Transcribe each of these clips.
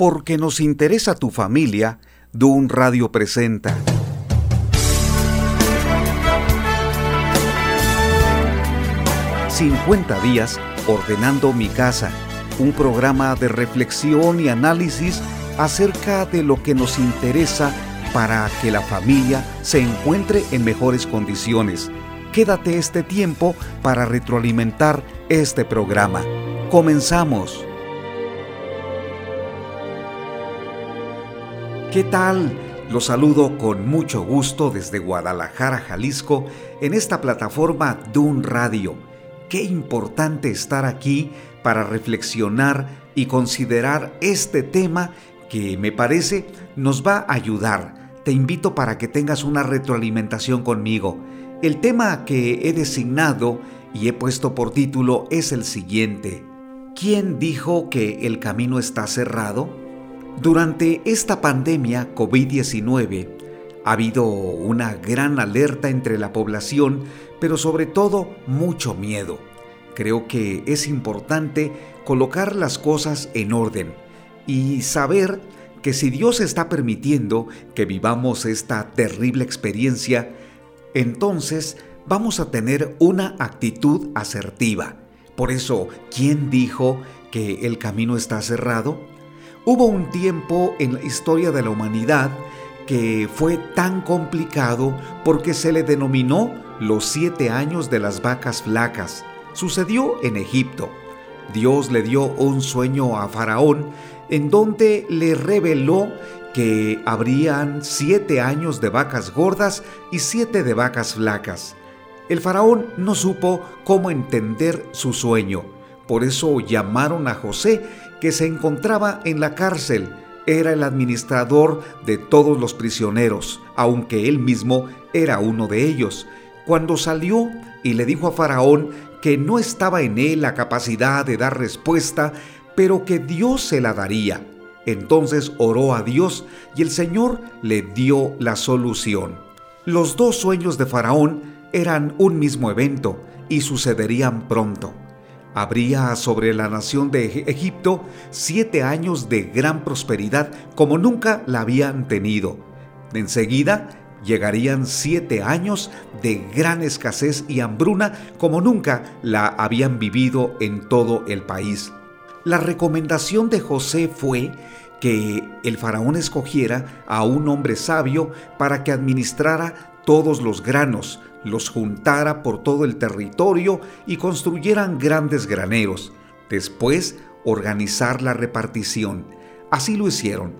Porque nos interesa tu familia, Dun Radio presenta. ...50 días ordenando mi casa... ...un programa de reflexión y análisis... ...acerca de lo que nos interesa... ...para que la familia se encuentre en mejores condiciones... ...quédate este tiempo para retroalimentar este programa... ¡Comenzamos! ¿Qué tal? Los saludo con mucho gusto desde Guadalajara, Jalisco, en esta plataforma Dun Radio. Qué importante estar aquí para reflexionar y considerar este tema que me parece nos va a ayudar. Te invito para que tengas una retroalimentación conmigo. El tema que he designado y he puesto por título es el siguiente. ¿Quién dijo que el camino está cerrado? Durante esta pandemia COVID-19 ha habido una gran alerta entre la población, pero sobre todo mucho miedo. Creo que es importante colocar las cosas en orden y saber que si Dios está permitiendo que vivamos esta terrible experiencia, entonces vamos a tener una actitud asertiva. Por eso, ¿quién dijo que el camino está cerrado? Hubo un tiempo en la historia de la humanidad que fue tan complicado porque se le denominó los siete años de las vacas flacas. Sucedió en Egipto. Dios le dio un sueño a Faraón en donde le reveló que habrían siete años de vacas gordas y siete de vacas flacas. El faraón no supo cómo entender su sueño. Por eso llamaron a José que se encontraba en la cárcel. Era el administrador de todos los prisioneros, aunque él mismo era uno de ellos. Cuando salió y le dijo a Faraón que no estaba en él la capacidad de dar respuesta, pero que Dios se la daría. Entonces oró a Dios y el Señor le dio la solución. Los dos sueños de Faraón eran un mismo evento y sucederían pronto. Habría sobre la nación de Egipto siete años de gran prosperidad como nunca la habían tenido. Enseguida llegarían siete años de gran escasez y hambruna como nunca la habían vivido en todo el país. La recomendación de José fue que el faraón escogiera a un hombre sabio para que administrara todos los granos, los juntara por todo el territorio y construyeran grandes graneros. Después, organizar la repartición. Así lo hicieron.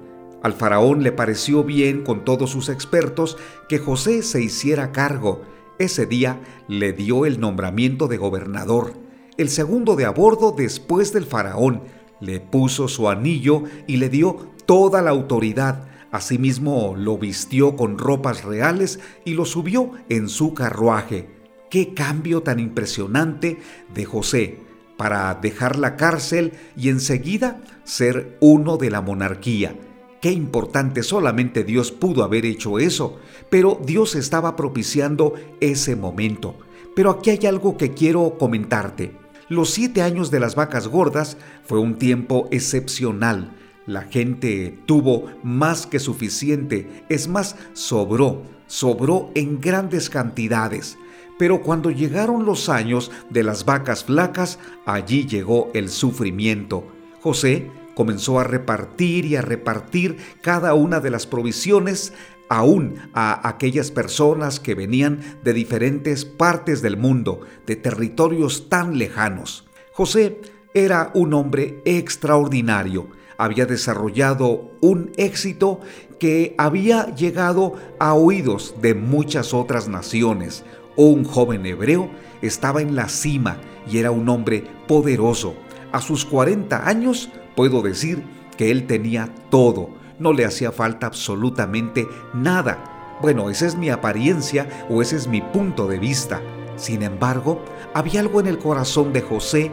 Al faraón le pareció bien con todos sus expertos que José se hiciera cargo. Ese día le dio el nombramiento de gobernador, el segundo de a bordo después del faraón. Le puso su anillo y le dio toda la autoridad Asimismo lo vistió con ropas reales y lo subió en su carruaje. Qué cambio tan impresionante de José para dejar la cárcel y enseguida ser uno de la monarquía. Qué importante, solamente Dios pudo haber hecho eso, pero Dios estaba propiciando ese momento. Pero aquí hay algo que quiero comentarte. Los siete años de las vacas gordas fue un tiempo excepcional la gente tuvo más que suficiente, es más, sobró, sobró en grandes cantidades. Pero cuando llegaron los años de las vacas flacas, allí llegó el sufrimiento. José comenzó a repartir y a repartir cada una de las provisiones aún a aquellas personas que venían de diferentes partes del mundo, de territorios tan lejanos. José era un hombre extraordinario había desarrollado un éxito que había llegado a oídos de muchas otras naciones. Un joven hebreo estaba en la cima y era un hombre poderoso. A sus 40 años puedo decir que él tenía todo, no le hacía falta absolutamente nada. Bueno, esa es mi apariencia o ese es mi punto de vista. Sin embargo, había algo en el corazón de José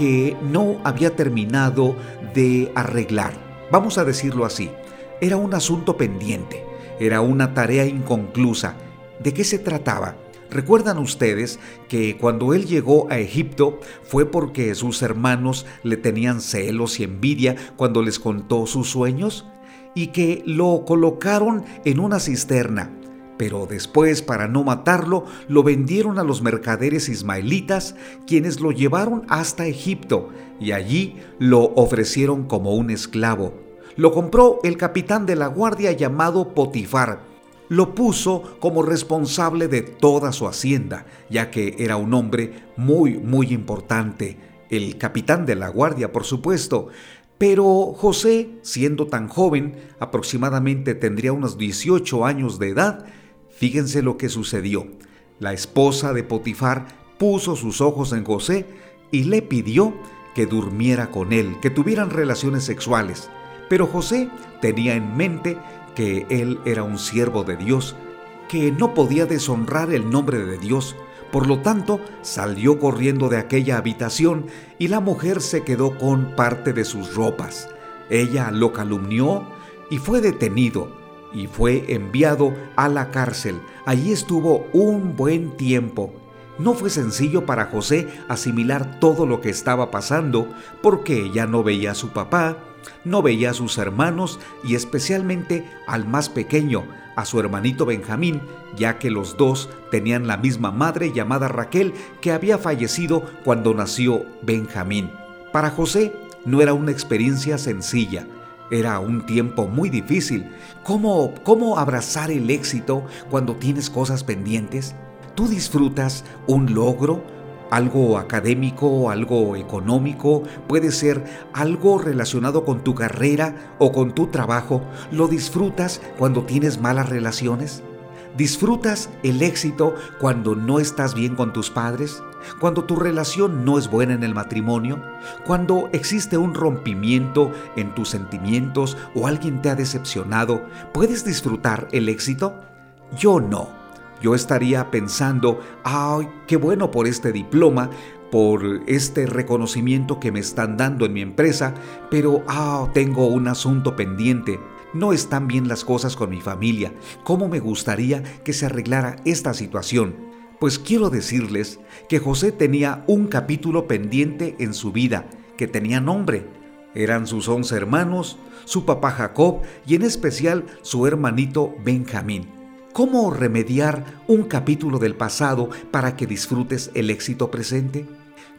que no había terminado de arreglar. Vamos a decirlo así. Era un asunto pendiente, era una tarea inconclusa. ¿De qué se trataba? ¿Recuerdan ustedes que cuando él llegó a Egipto fue porque sus hermanos le tenían celos y envidia cuando les contó sus sueños? Y que lo colocaron en una cisterna. Pero después, para no matarlo, lo vendieron a los mercaderes ismaelitas, quienes lo llevaron hasta Egipto y allí lo ofrecieron como un esclavo. Lo compró el capitán de la guardia llamado Potifar, lo puso como responsable de toda su hacienda, ya que era un hombre muy, muy importante, el capitán de la guardia, por supuesto. Pero José, siendo tan joven, aproximadamente tendría unos 18 años de edad, fíjense lo que sucedió. La esposa de Potifar puso sus ojos en José y le pidió que durmiera con él, que tuvieran relaciones sexuales. Pero José tenía en mente que él era un siervo de Dios, que no podía deshonrar el nombre de Dios. Por lo tanto, salió corriendo de aquella habitación y la mujer se quedó con parte de sus ropas. Ella lo calumnió y fue detenido y fue enviado a la cárcel. Allí estuvo un buen tiempo. No fue sencillo para José asimilar todo lo que estaba pasando porque ya no veía a su papá, no veía a sus hermanos y especialmente al más pequeño, a su hermanito Benjamín, ya que los dos tenían la misma madre llamada Raquel que había fallecido cuando nació Benjamín. Para José no era una experiencia sencilla, era un tiempo muy difícil. ¿Cómo, cómo abrazar el éxito cuando tienes cosas pendientes? ¿Tú disfrutas un logro? algo académico, algo económico, puede ser algo relacionado con tu carrera o con tu trabajo. ¿Lo disfrutas cuando tienes malas relaciones? ¿Disfrutas el éxito cuando no estás bien con tus padres? ¿Cuando tu relación no es buena en el matrimonio? ¿Cuando existe un rompimiento en tus sentimientos o alguien te ha decepcionado? ¿Puedes disfrutar el éxito? Yo no yo estaría pensando, ay, qué bueno por este diploma, por este reconocimiento que me están dando en mi empresa, pero ah, tengo un asunto pendiente. No están bien las cosas con mi familia. ¿Cómo me gustaría que se arreglara esta situación? Pues quiero decirles que José tenía un capítulo pendiente en su vida que tenía nombre. Eran sus once hermanos, su papá Jacob y en especial su hermanito Benjamín. ¿Cómo remediar un capítulo del pasado para que disfrutes el éxito presente?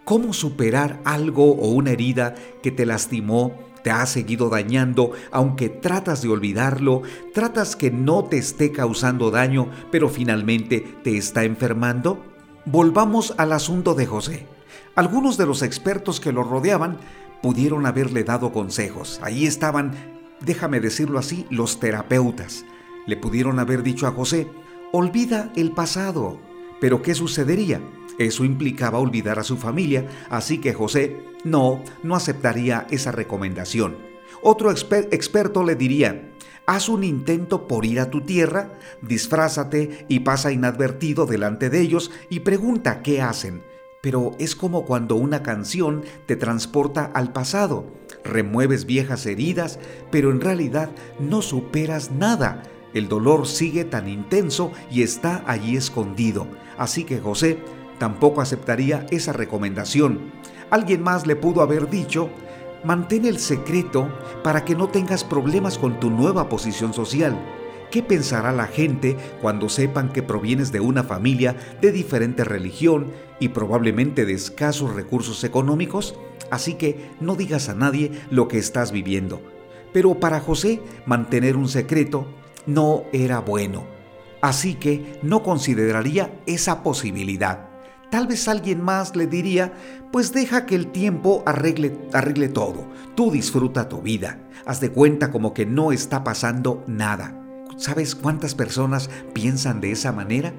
¿Cómo superar algo o una herida que te lastimó, te ha seguido dañando, aunque tratas de olvidarlo, tratas que no te esté causando daño, pero finalmente te está enfermando? Volvamos al asunto de José. Algunos de los expertos que lo rodeaban pudieron haberle dado consejos. Ahí estaban, déjame decirlo así, los terapeutas le pudieron haber dicho a José, olvida el pasado. Pero ¿qué sucedería? Eso implicaba olvidar a su familia, así que José no, no aceptaría esa recomendación. Otro experto le diría, haz un intento por ir a tu tierra, disfrázate y pasa inadvertido delante de ellos y pregunta qué hacen. Pero es como cuando una canción te transporta al pasado. Remueves viejas heridas, pero en realidad no superas nada el dolor sigue tan intenso y está allí escondido, así que José tampoco aceptaría esa recomendación. Alguien más le pudo haber dicho, mantén el secreto para que no tengas problemas con tu nueva posición social. ¿Qué pensará la gente cuando sepan que provienes de una familia de diferente religión y probablemente de escasos recursos económicos? Así que no digas a nadie lo que estás viviendo. Pero para José, mantener un secreto no era bueno, así que no consideraría esa posibilidad. Tal vez alguien más le diría, pues deja que el tiempo arregle, arregle todo, tú disfruta tu vida, haz de cuenta como que no está pasando nada. ¿Sabes cuántas personas piensan de esa manera?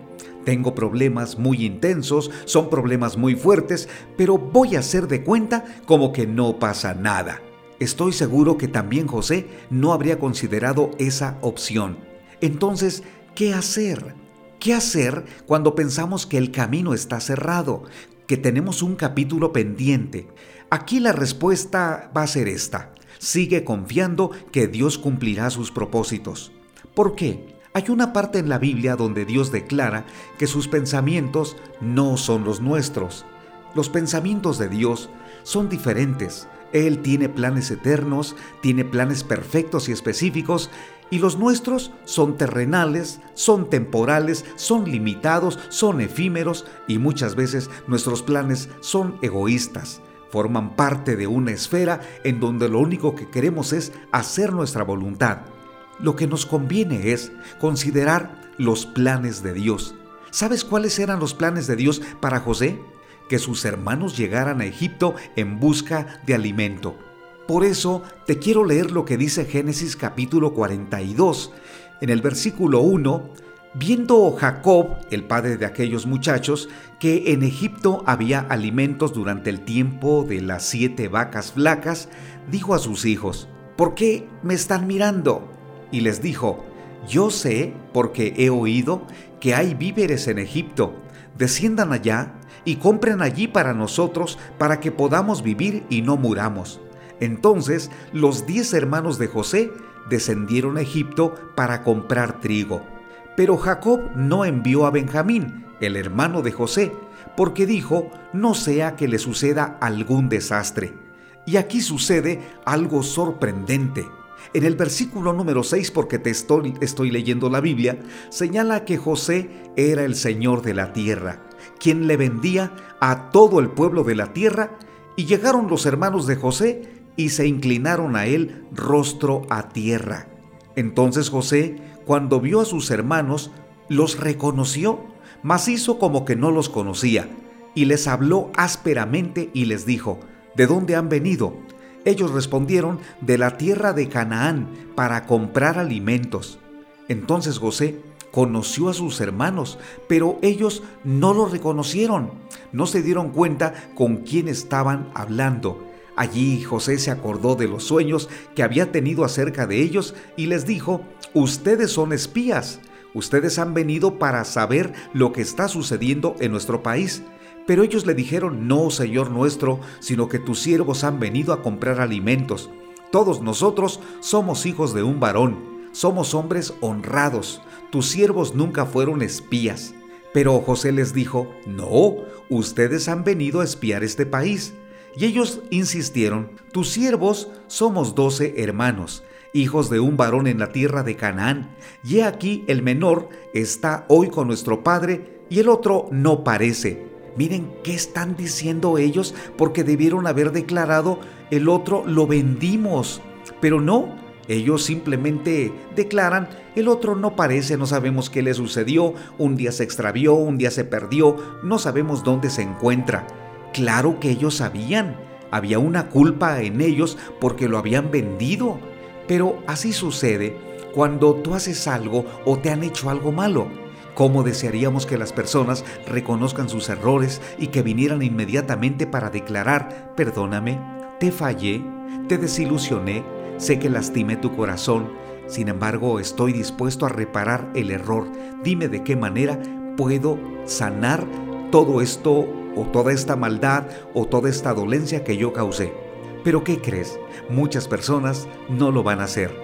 Tengo problemas muy intensos, son problemas muy fuertes, pero voy a hacer de cuenta como que no pasa nada. Estoy seguro que también José no habría considerado esa opción. Entonces, ¿qué hacer? ¿Qué hacer cuando pensamos que el camino está cerrado, que tenemos un capítulo pendiente? Aquí la respuesta va a ser esta. Sigue confiando que Dios cumplirá sus propósitos. ¿Por qué? Hay una parte en la Biblia donde Dios declara que sus pensamientos no son los nuestros. Los pensamientos de Dios son diferentes. Él tiene planes eternos, tiene planes perfectos y específicos, y los nuestros son terrenales, son temporales, son limitados, son efímeros, y muchas veces nuestros planes son egoístas. Forman parte de una esfera en donde lo único que queremos es hacer nuestra voluntad. Lo que nos conviene es considerar los planes de Dios. ¿Sabes cuáles eran los planes de Dios para José? que sus hermanos llegaran a Egipto en busca de alimento. Por eso te quiero leer lo que dice Génesis capítulo 42. En el versículo 1, viendo Jacob, el padre de aquellos muchachos, que en Egipto había alimentos durante el tiempo de las siete vacas flacas, dijo a sus hijos, ¿por qué me están mirando? Y les dijo, yo sé, porque he oído, que hay víveres en Egipto. Desciendan allá y compren allí para nosotros para que podamos vivir y no muramos. Entonces los diez hermanos de José descendieron a Egipto para comprar trigo. Pero Jacob no envió a Benjamín, el hermano de José, porque dijo, no sea que le suceda algún desastre. Y aquí sucede algo sorprendente. En el versículo número 6, porque te estoy, estoy leyendo la Biblia, señala que José era el Señor de la tierra quien le vendía a todo el pueblo de la tierra, y llegaron los hermanos de José y se inclinaron a él rostro a tierra. Entonces José, cuando vio a sus hermanos, los reconoció, mas hizo como que no los conocía, y les habló ásperamente y les dijo, ¿de dónde han venido? Ellos respondieron, de la tierra de Canaán, para comprar alimentos. Entonces José conoció a sus hermanos, pero ellos no lo reconocieron, no se dieron cuenta con quién estaban hablando. Allí José se acordó de los sueños que había tenido acerca de ellos y les dijo, ustedes son espías, ustedes han venido para saber lo que está sucediendo en nuestro país. Pero ellos le dijeron, no, Señor nuestro, sino que tus siervos han venido a comprar alimentos. Todos nosotros somos hijos de un varón somos hombres honrados, tus siervos nunca fueron espías. Pero José les dijo, no, ustedes han venido a espiar este país. Y ellos insistieron, tus siervos somos doce hermanos, hijos de un varón en la tierra de Canaán, y he aquí el menor está hoy con nuestro padre y el otro no parece. Miren qué están diciendo ellos porque debieron haber declarado el otro lo vendimos, pero no, ellos simplemente declaran, el otro no parece, no sabemos qué le sucedió, un día se extravió, un día se perdió, no sabemos dónde se encuentra. Claro que ellos sabían, había una culpa en ellos porque lo habían vendido. Pero así sucede cuando tú haces algo o te han hecho algo malo. ¿Cómo desearíamos que las personas reconozcan sus errores y que vinieran inmediatamente para declarar, perdóname, te fallé, te desilusioné, Sé que lastimé tu corazón, sin embargo estoy dispuesto a reparar el error. Dime de qué manera puedo sanar todo esto o toda esta maldad o toda esta dolencia que yo causé. Pero ¿qué crees? Muchas personas no lo van a hacer.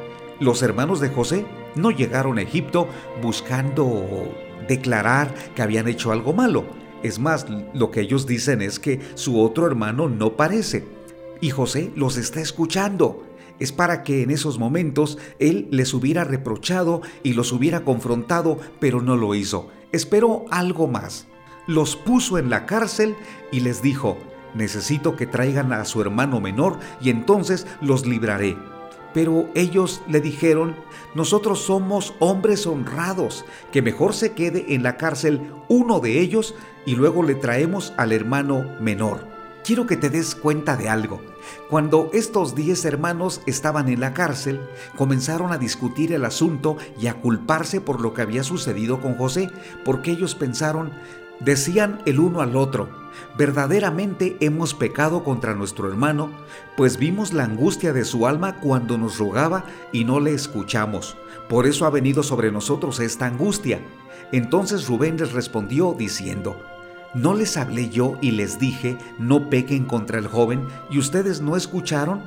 Los hermanos de José no llegaron a Egipto buscando declarar que habían hecho algo malo. Es más, lo que ellos dicen es que su otro hermano no parece. Y José los está escuchando es para que en esos momentos él les hubiera reprochado y los hubiera confrontado, pero no lo hizo. Esperó algo más. Los puso en la cárcel y les dijo, necesito que traigan a su hermano menor y entonces los libraré. Pero ellos le dijeron, nosotros somos hombres honrados, que mejor se quede en la cárcel uno de ellos y luego le traemos al hermano menor quiero que te des cuenta de algo. Cuando estos diez hermanos estaban en la cárcel, comenzaron a discutir el asunto y a culparse por lo que había sucedido con José, porque ellos pensaron, decían el uno al otro, verdaderamente hemos pecado contra nuestro hermano, pues vimos la angustia de su alma cuando nos rogaba y no le escuchamos. Por eso ha venido sobre nosotros esta angustia. Entonces Rubén les respondió diciendo, ¿No les hablé yo y les dije, no pequen contra el joven, y ustedes no escucharon?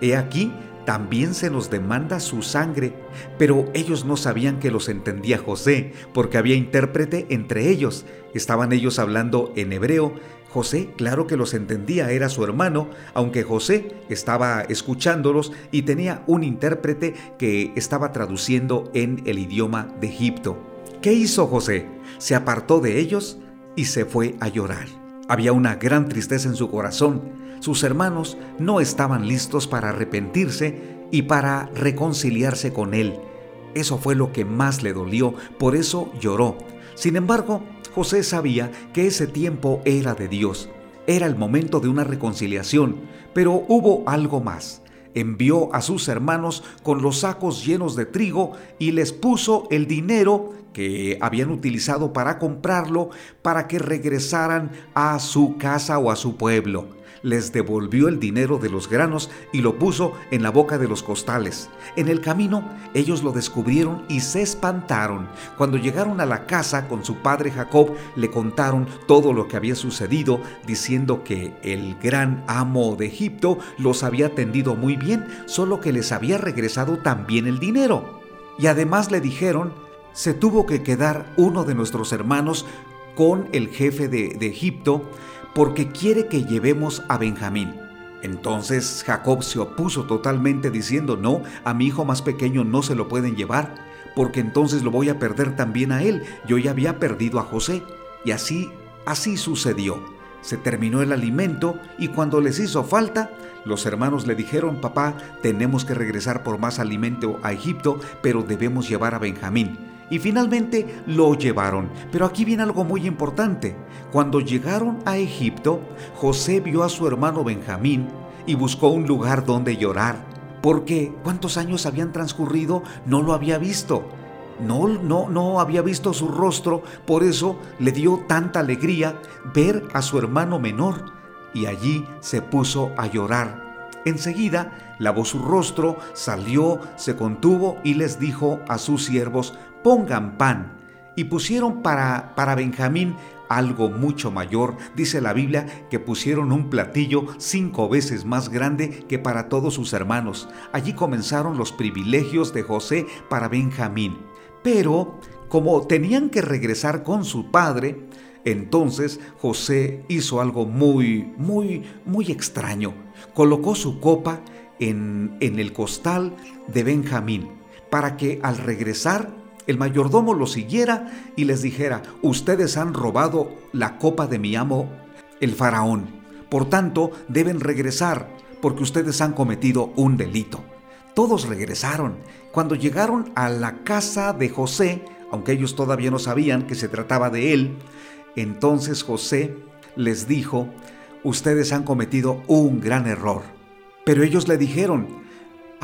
He aquí, también se nos demanda su sangre. Pero ellos no sabían que los entendía José, porque había intérprete entre ellos. Estaban ellos hablando en hebreo. José, claro que los entendía, era su hermano, aunque José estaba escuchándolos y tenía un intérprete que estaba traduciendo en el idioma de Egipto. ¿Qué hizo José? Se apartó de ellos y se fue a llorar. Había una gran tristeza en su corazón. Sus hermanos no estaban listos para arrepentirse y para reconciliarse con él. Eso fue lo que más le dolió, por eso lloró. Sin embargo, José sabía que ese tiempo era de Dios. Era el momento de una reconciliación, pero hubo algo más. Envió a sus hermanos con los sacos llenos de trigo y les puso el dinero que habían utilizado para comprarlo para que regresaran a su casa o a su pueblo. Les devolvió el dinero de los granos y lo puso en la boca de los costales. En el camino ellos lo descubrieron y se espantaron. Cuando llegaron a la casa con su padre Jacob, le contaron todo lo que había sucedido, diciendo que el gran amo de Egipto los había atendido muy bien, solo que les había regresado también el dinero. Y además le dijeron se tuvo que quedar uno de nuestros hermanos con el jefe de, Egipto porque quiere que llevemos a Benjamín. Entonces Jacob se opuso totalmente diciendo, no, a mi hijo más pequeño no se lo pueden llevar, porque entonces lo voy a perder también a él. Yo ya había perdido a José. Y así, así sucedió. Se terminó el alimento y cuando les hizo falta, los hermanos le dijeron, papá, tenemos que regresar por más alimento a Egipto, pero debemos llevar a Benjamín y finalmente lo llevaron. Pero aquí viene algo muy importante. Cuando llegaron a Egipto, José vio a su hermano Benjamín y buscó un lugar donde llorar, porque cuántos años habían transcurrido no lo había visto. No, no, no había visto su rostro, por eso le dio tanta alegría ver a su hermano menor y allí se puso a llorar. Enseguida lavó su rostro, salió, se contuvo y les dijo a sus siervos, pongan pan. Y pusieron para, para Benjamín algo mucho mayor. Dice la Biblia que pusieron un platillo cinco veces más grande que para todos sus hermanos. Allí comenzaron los privilegios de José para Benjamín. Pero, como tenían que regresar con su padre, entonces José hizo algo muy, muy, muy extraño. Colocó su copa en, en el costal de Benjamín para que al regresar el mayordomo los siguiera y les dijera, ustedes han robado la copa de mi amo, el faraón. Por tanto, deben regresar, porque ustedes han cometido un delito. Todos regresaron. Cuando llegaron a la casa de José, aunque ellos todavía no sabían que se trataba de él, entonces José les dijo, ustedes han cometido un gran error. Pero ellos le dijeron,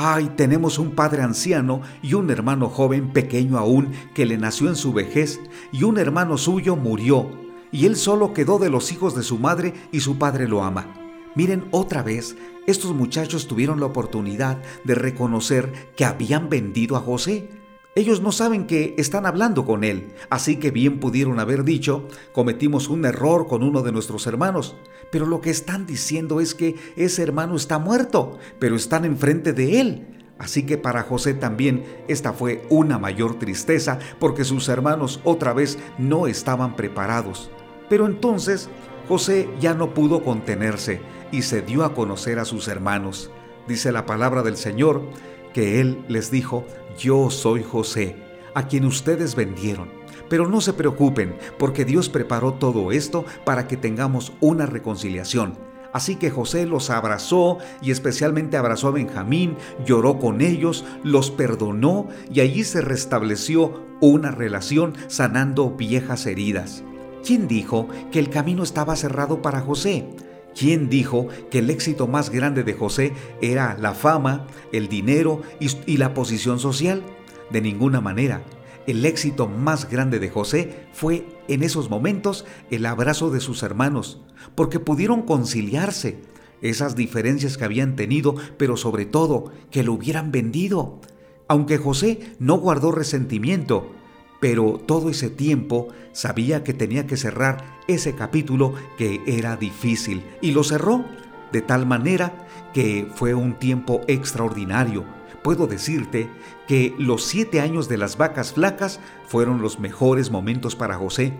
Ay, tenemos un padre anciano y un hermano joven pequeño aún que le nació en su vejez, y un hermano suyo murió, y él solo quedó de los hijos de su madre y su padre lo ama. Miren otra vez, estos muchachos tuvieron la oportunidad de reconocer que habían vendido a José. Ellos no saben que están hablando con él, así que bien pudieron haber dicho, cometimos un error con uno de nuestros hermanos, pero lo que están diciendo es que ese hermano está muerto, pero están enfrente de él. Así que para José también esta fue una mayor tristeza porque sus hermanos otra vez no estaban preparados. Pero entonces José ya no pudo contenerse y se dio a conocer a sus hermanos. Dice la palabra del Señor que él les dijo, yo soy José, a quien ustedes vendieron. Pero no se preocupen, porque Dios preparó todo esto para que tengamos una reconciliación. Así que José los abrazó y especialmente abrazó a Benjamín, lloró con ellos, los perdonó y allí se restableció una relación sanando viejas heridas. ¿Quién dijo que el camino estaba cerrado para José? ¿Quién dijo que el éxito más grande de José era la fama, el dinero y, la posición social? De ninguna manera. El éxito más grande de José fue en esos momentos el abrazo de sus hermanos, porque pudieron conciliarse esas diferencias que habían tenido, pero sobre todo que lo hubieran vendido. Aunque José no guardó resentimiento, pero todo ese tiempo sabía que tenía que cerrar ese capítulo que era difícil y lo cerró de tal manera que fue un tiempo extraordinario. Puedo decirte que los siete años de las vacas flacas fueron los mejores momentos para José,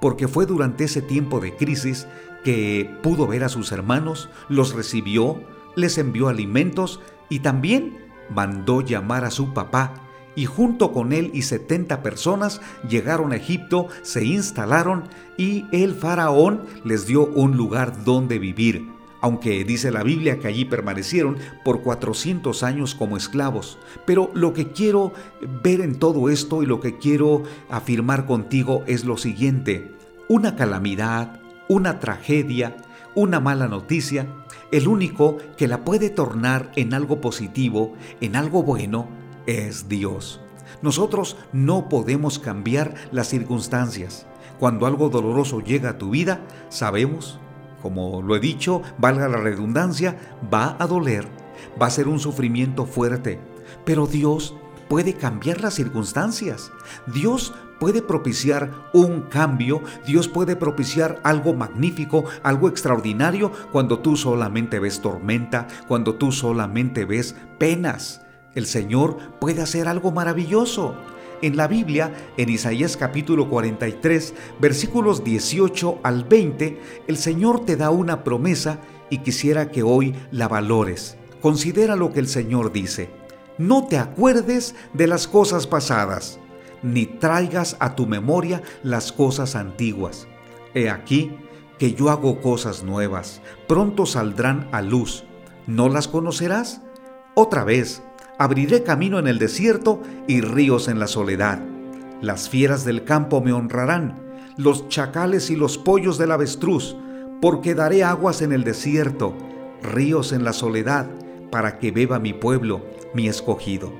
porque fue durante ese tiempo de crisis que pudo ver a sus hermanos, los recibió, les envió alimentos y también mandó llamar a su papá y junto con él y setenta personas llegaron a Egipto, se instalaron y el faraón les dio un lugar donde vivir, aunque dice la Biblia que allí permanecieron por 400 años como esclavos. Pero lo que quiero ver en todo esto y lo que quiero afirmar contigo es lo siguiente, una calamidad, una tragedia, una mala noticia, el único que la puede tornar en algo positivo, en algo bueno, es Dios. Nosotros no podemos cambiar las circunstancias. Cuando algo doloroso llega a tu vida, sabemos, como lo he dicho, valga la redundancia, va a doler, va a ser un sufrimiento fuerte, pero Dios puede cambiar las circunstancias. Dios puede propiciar un cambio, Dios puede propiciar algo magnífico, algo extraordinario cuando tú solamente ves tormenta, cuando tú solamente ves penas. El Señor puede hacer algo maravilloso. En la Biblia, en Isaías capítulo 43, versículos 18 al 20, el Señor te da una promesa y quisiera que hoy la valores. Considera lo que el Señor dice. No te acuerdes de las cosas pasadas, ni traigas a tu memoria las cosas antiguas. He aquí que yo hago cosas nuevas, pronto saldrán a luz. ¿No las conocerás? Otra vez, abriré camino en el desierto y ríos en la soledad. Las fieras del campo me honrarán, los chacales y los pollos del avestruz, porque daré aguas en el desierto, ríos en la soledad, para que beba mi pueblo, mi escogido.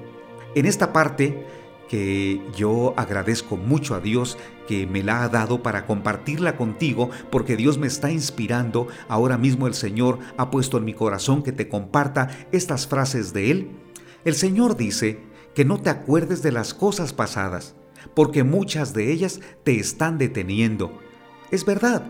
En esta parte, que yo agradezco mucho a Dios que me la ha dado para compartirla contigo, porque Dios me está inspirando, ahora mismo el Señor ha puesto en mi corazón que te comparta estas frases de Él el Señor dice que no te acuerdes de las cosas pasadas, porque muchas de ellas te están deteniendo. Es verdad,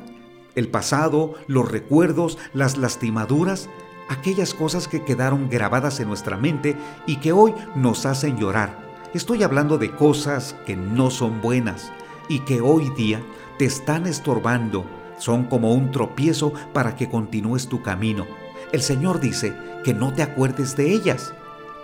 el pasado, los recuerdos, las lastimaduras, aquellas cosas que quedaron grabadas en nuestra mente y que hoy nos hacen llorar. Estoy hablando de cosas que no son buenas y que hoy día te están estorbando, son como un tropiezo para que continúes tu camino. El Señor dice que no te acuerdes de ellas.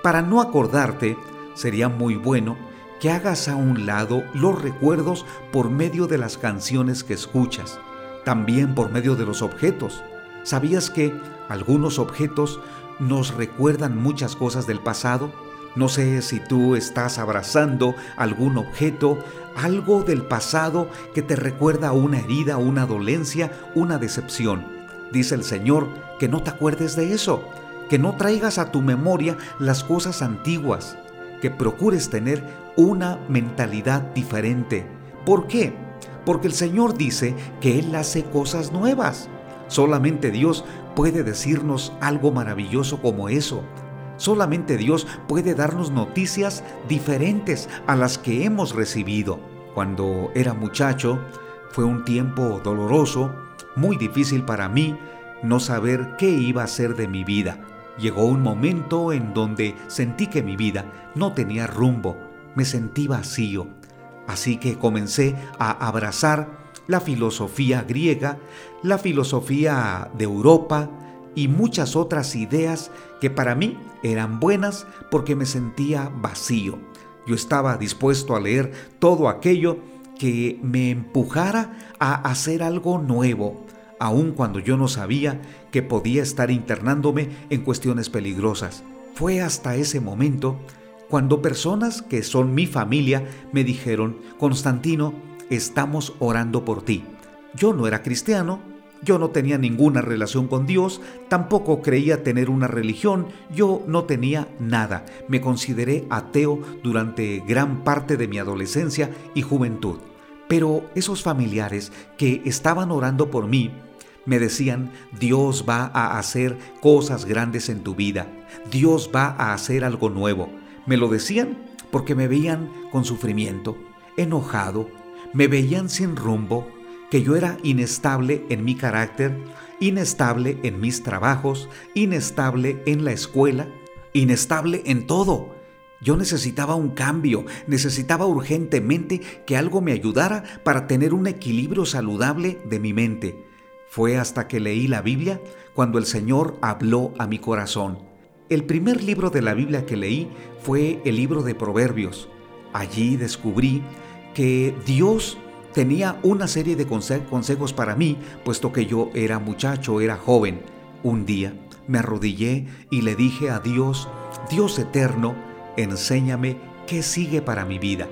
Para no acordarte, sería muy bueno que hagas a un lado los recuerdos por medio de las canciones que escuchas, también por medio de los objetos. ¿Sabías que algunos objetos nos recuerdan muchas cosas del pasado? No sé si tú estás abrazando algún objeto, algo del pasado que te recuerda una herida, una dolencia, una decepción. Dice el Señor que no te acuerdes de eso, que no traigas a tu memoria las cosas antiguas, que procures tener una mentalidad diferente. ¿Por qué? Porque el Señor dice que Él hace cosas nuevas. Solamente Dios puede decirnos algo maravilloso como eso. Solamente Dios puede darnos noticias diferentes a las que hemos recibido. Cuando era muchacho, fue un tiempo doloroso, muy difícil para mí no saber qué iba a ser de mi vida. Llegó un momento en donde sentí que mi vida no tenía rumbo, me sentí vacío. Así que comencé a abrazar la filosofía griega, la filosofía de Europa y muchas otras ideas que para mí eran buenas porque me sentía vacío. Yo estaba dispuesto a leer todo aquello que me empujara a hacer algo nuevo, aun cuando yo no sabía que podía estar internándome en cuestiones peligrosas. Fue hasta ese momento cuando personas que son mi familia me dijeron, Constantino, estamos orando por ti. Yo no era cristiano, yo no tenía ninguna relación con Dios, tampoco creía tener una religión, yo no tenía nada. Me consideré ateo durante gran parte de mi adolescencia y juventud. Pero esos familiares que estaban orando por mí me decían, Dios va a hacer cosas grandes en tu vida, Dios va a hacer algo nuevo. Me lo decían porque me veían con sufrimiento, enojado, me veían sin rumbo, que yo era inestable en mi carácter inestable en mis trabajos, inestable en la escuela, inestable en todo. Yo necesitaba un cambio, necesitaba urgentemente que algo me ayudara para tener un equilibrio saludable de mi mente. Fue hasta que leí la Biblia cuando el Señor habló a mi corazón. El primer libro de la Biblia que leí fue el libro de Proverbios. Allí descubrí que Dios tenía una serie de consejos para mí, puesto que yo era muchacho, era joven. Un día me arrodillé y le dije a Dios, Dios eterno, enséñame qué sigue para mi vida.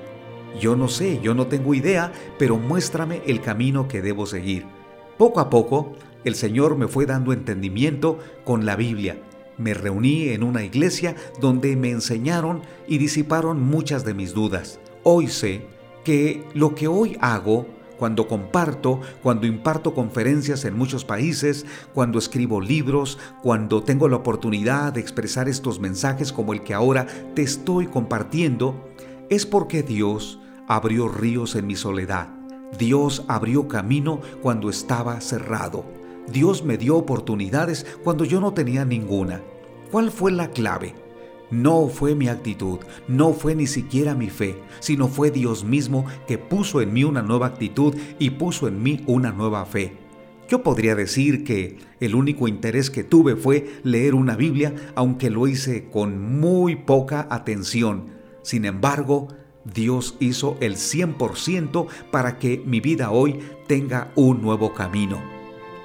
Yo no sé, yo no tengo idea, pero muéstrame el camino que debo seguir. Poco a poco, el Señor me fue dando entendimiento con la Biblia. Me reuní en una iglesia donde me enseñaron y disiparon muchas de mis dudas. Hoy sé que lo que hoy hago cuando comparto, cuando imparto conferencias en muchos países, cuando escribo libros, cuando tengo la oportunidad de expresar estos mensajes como el que ahora te estoy compartiendo, es porque Dios abrió ríos en mi soledad. Dios abrió camino cuando estaba cerrado. Dios me dio oportunidades cuando yo no tenía ninguna. ¿Cuál fue la clave? No fue mi actitud, no fue ni siquiera mi fe, sino fue Dios mismo que puso en mí una nueva actitud y puso en mí una nueva fe. Yo podría decir que el único interés que tuve fue leer una Biblia, aunque lo hice con muy poca atención. Sin embargo, Dios hizo el 100% para que mi vida hoy tenga un nuevo camino.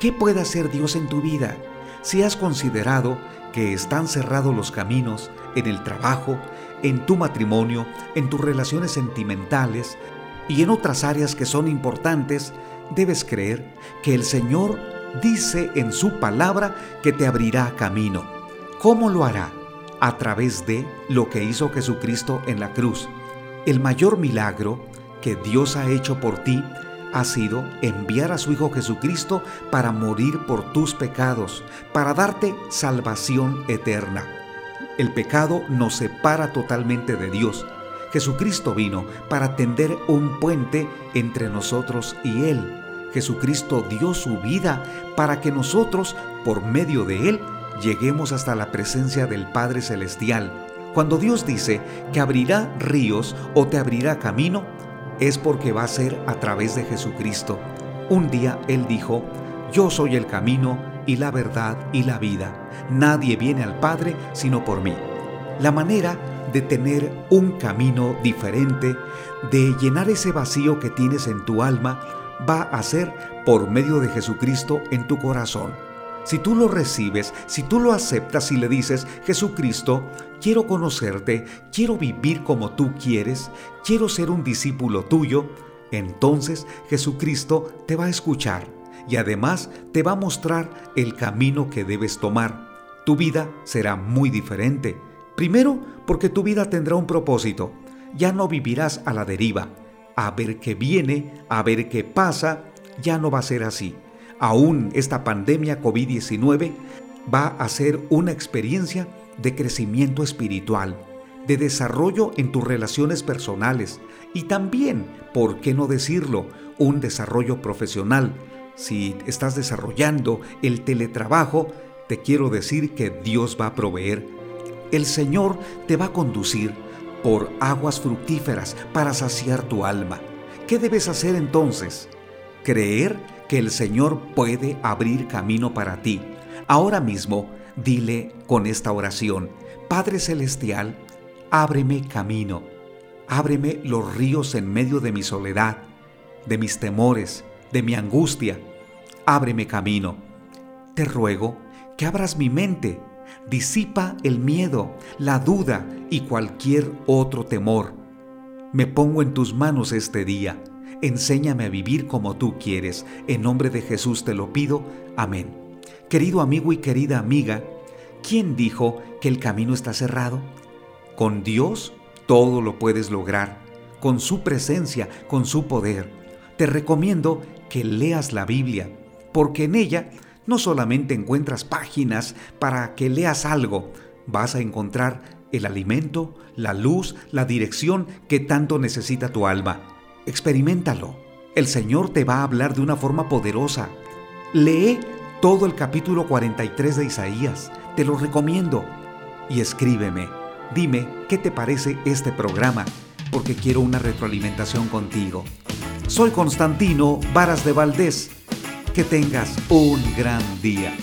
¿Qué puede hacer Dios en tu vida? Si has considerado que están cerrados los caminos en el trabajo, en tu matrimonio, en tus relaciones sentimentales y en otras áreas que son importantes, debes creer que el Señor dice en su palabra que te abrirá camino. ¿Cómo lo hará? A través de lo que hizo Jesucristo en la cruz. El mayor milagro que Dios ha hecho por ti ha sido enviar a su Hijo Jesucristo para morir por tus pecados, para darte salvación eterna. El pecado nos separa totalmente de Dios. Jesucristo vino para tender un puente entre nosotros y Él. Jesucristo dio su vida para que nosotros, por medio de Él, lleguemos hasta la presencia del Padre Celestial. Cuando Dios dice que abrirá ríos o te abrirá camino, es porque va a ser a través de Jesucristo. Un día Él dijo, yo soy el camino y la verdad y la vida. Nadie viene al Padre sino por mí. La manera de tener un camino diferente, de llenar ese vacío que tienes en tu alma, va a ser por medio de Jesucristo en tu corazón. Si tú lo recibes, si tú lo aceptas y le dices, Jesucristo, quiero conocerte, quiero vivir como tú quieres, quiero ser un discípulo tuyo, entonces Jesucristo te va a escuchar y además te va a mostrar el camino que debes tomar. Tu vida será muy diferente. Primero, porque tu vida tendrá un propósito. Ya no vivirás a la deriva, a ver qué viene, a ver qué pasa, ya no va a ser así aún esta pandemia COVID-19 va a ser una experiencia de crecimiento espiritual, de desarrollo en tus relaciones personales y también, ¿por qué no decirlo?, un desarrollo profesional. Si estás desarrollando el teletrabajo, te quiero decir que Dios va a proveer. El Señor te va a conducir por aguas fructíferas para saciar tu alma. ¿Qué debes hacer entonces? Creer que el Señor puede abrir camino para ti. Ahora mismo, dile con esta oración, Padre Celestial, ábreme camino, ábreme los ríos en medio de mi soledad, de mis temores, de mi angustia, ábreme camino. Te ruego que abras mi mente, disipa el miedo, la duda y cualquier otro temor. Me pongo en tus manos este día Enséñame a vivir como tú quieres. En nombre de Jesús te lo pido. Amén. Querido amigo y querida amiga, ¿quién dijo que el camino está cerrado? Con Dios todo lo puedes lograr, con su presencia, con su poder. Te recomiendo que leas la Biblia, porque en ella no solamente encuentras páginas para que leas algo, vas a encontrar el alimento, la luz, la dirección que tanto necesita tu alma. Experimentalo. El Señor te va a hablar de una forma poderosa. Lee todo el capítulo 43 de Isaías. Te lo recomiendo. Y escríbeme, dime qué te parece este programa, porque quiero una retroalimentación contigo. Soy Constantino Varas de Valdés. Que tengas un gran día.